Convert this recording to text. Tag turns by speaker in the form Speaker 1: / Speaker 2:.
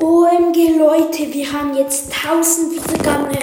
Speaker 1: OMG Leute, wir haben jetzt 1000 Wiedergaben.